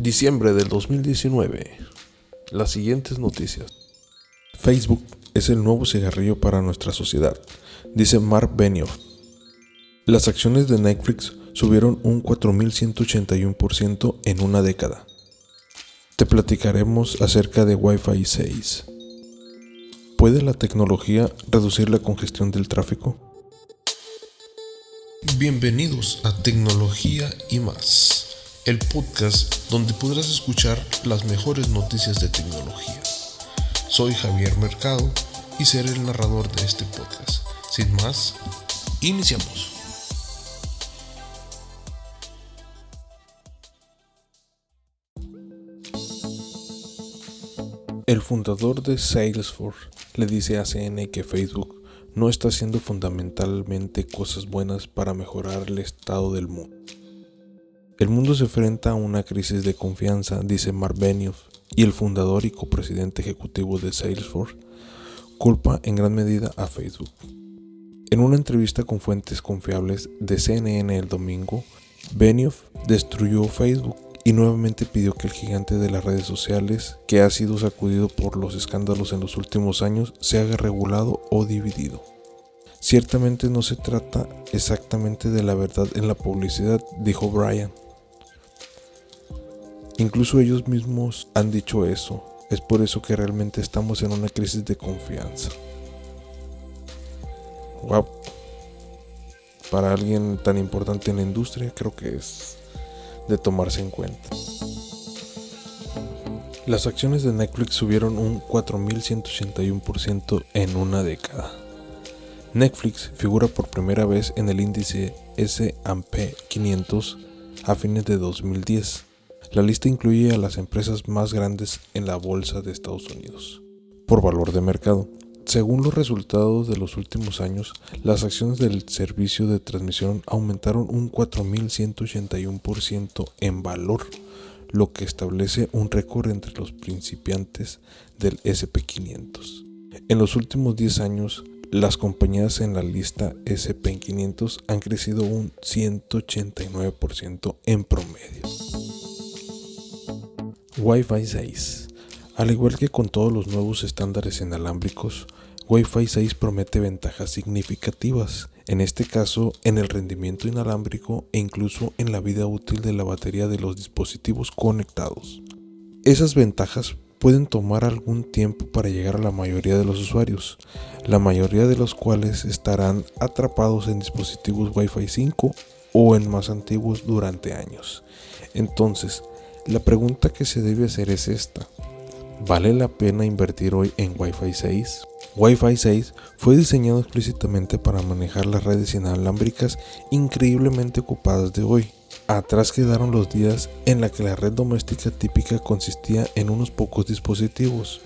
Diciembre del 2019. Las siguientes noticias. Facebook es el nuevo cigarrillo para nuestra sociedad, dice Mark Benioff. Las acciones de Netflix subieron un 4.181% en una década. Te platicaremos acerca de Wi-Fi 6. ¿Puede la tecnología reducir la congestión del tráfico? Bienvenidos a Tecnología y más el podcast donde podrás escuchar las mejores noticias de tecnología. Soy Javier Mercado y seré el narrador de este podcast. Sin más, iniciamos. El fundador de Salesforce le dice a CNN que Facebook no está haciendo fundamentalmente cosas buenas para mejorar el estado del mundo. El mundo se enfrenta a una crisis de confianza, dice Mark Benioff, y el fundador y copresidente ejecutivo de Salesforce culpa en gran medida a Facebook. En una entrevista con fuentes confiables de CNN el domingo, Benioff destruyó Facebook y nuevamente pidió que el gigante de las redes sociales, que ha sido sacudido por los escándalos en los últimos años, se haga regulado o dividido. Ciertamente no se trata exactamente de la verdad en la publicidad, dijo Brian. Incluso ellos mismos han dicho eso. Es por eso que realmente estamos en una crisis de confianza. Wow. Para alguien tan importante en la industria creo que es de tomarse en cuenta. Las acciones de Netflix subieron un 4.181% en una década. Netflix figura por primera vez en el índice S&P 500 a fines de 2010 la lista incluye a las empresas más grandes en la bolsa de Estados Unidos por valor de mercado. Según los resultados de los últimos años, las acciones del servicio de transmisión aumentaron un 4.181% en valor, lo que establece un récord entre los principiantes del SP500. En los últimos 10 años, las compañías en la lista SP500 han crecido un 189% en promedio. Wi-Fi 6. Al igual que con todos los nuevos estándares inalámbricos, Wi-Fi 6 promete ventajas significativas, en este caso en el rendimiento inalámbrico e incluso en la vida útil de la batería de los dispositivos conectados. Esas ventajas pueden tomar algún tiempo para llegar a la mayoría de los usuarios, la mayoría de los cuales estarán atrapados en dispositivos Wi-Fi 5 o en más antiguos durante años. Entonces, la pregunta que se debe hacer es esta. ¿Vale la pena invertir hoy en Wi-Fi 6? Wi-Fi 6 fue diseñado explícitamente para manejar las redes inalámbricas increíblemente ocupadas de hoy. Atrás quedaron los días en la que la red doméstica típica consistía en unos pocos dispositivos,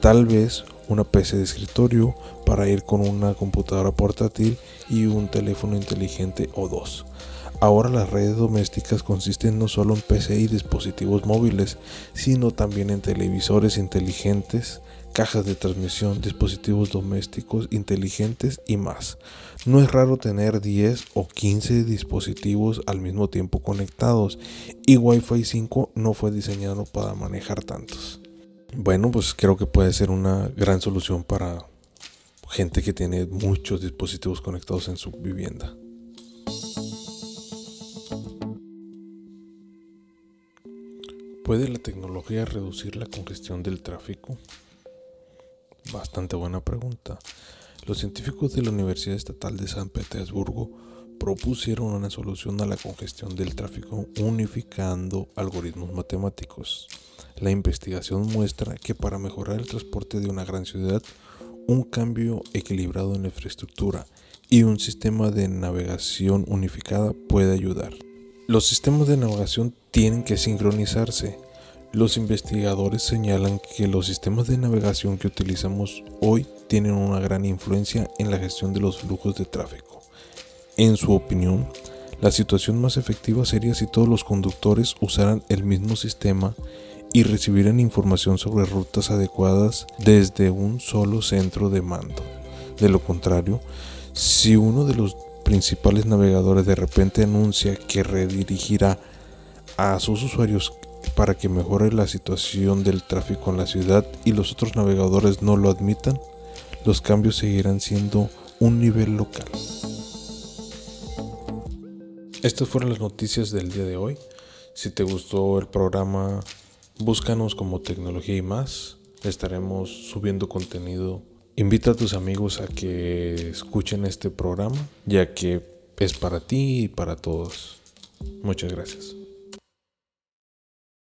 tal vez una PC de escritorio para ir con una computadora portátil y un teléfono inteligente o dos. Ahora las redes domésticas consisten no solo en PC y dispositivos móviles, sino también en televisores inteligentes, cajas de transmisión, dispositivos domésticos inteligentes y más. No es raro tener 10 o 15 dispositivos al mismo tiempo conectados y Wi-Fi 5 no fue diseñado para manejar tantos. Bueno, pues creo que puede ser una gran solución para gente que tiene muchos dispositivos conectados en su vivienda. ¿Puede la tecnología reducir la congestión del tráfico? Bastante buena pregunta. Los científicos de la Universidad Estatal de San Petersburgo propusieron una solución a la congestión del tráfico unificando algoritmos matemáticos. La investigación muestra que para mejorar el transporte de una gran ciudad, un cambio equilibrado en la infraestructura y un sistema de navegación unificada puede ayudar. Los sistemas de navegación tienen que sincronizarse. Los investigadores señalan que los sistemas de navegación que utilizamos hoy tienen una gran influencia en la gestión de los flujos de tráfico. En su opinión, la situación más efectiva sería si todos los conductores usaran el mismo sistema y recibieran información sobre rutas adecuadas desde un solo centro de mando. De lo contrario, si uno de los principales navegadores de repente anuncia que redirigirá a sus usuarios para que mejore la situación del tráfico en la ciudad y los otros navegadores no lo admitan, los cambios seguirán siendo un nivel local. Estas fueron las noticias del día de hoy. Si te gustó el programa, búscanos como Tecnología y más. Estaremos subiendo contenido. Invita a tus amigos a que escuchen este programa, ya que es para ti y para todos. Muchas gracias.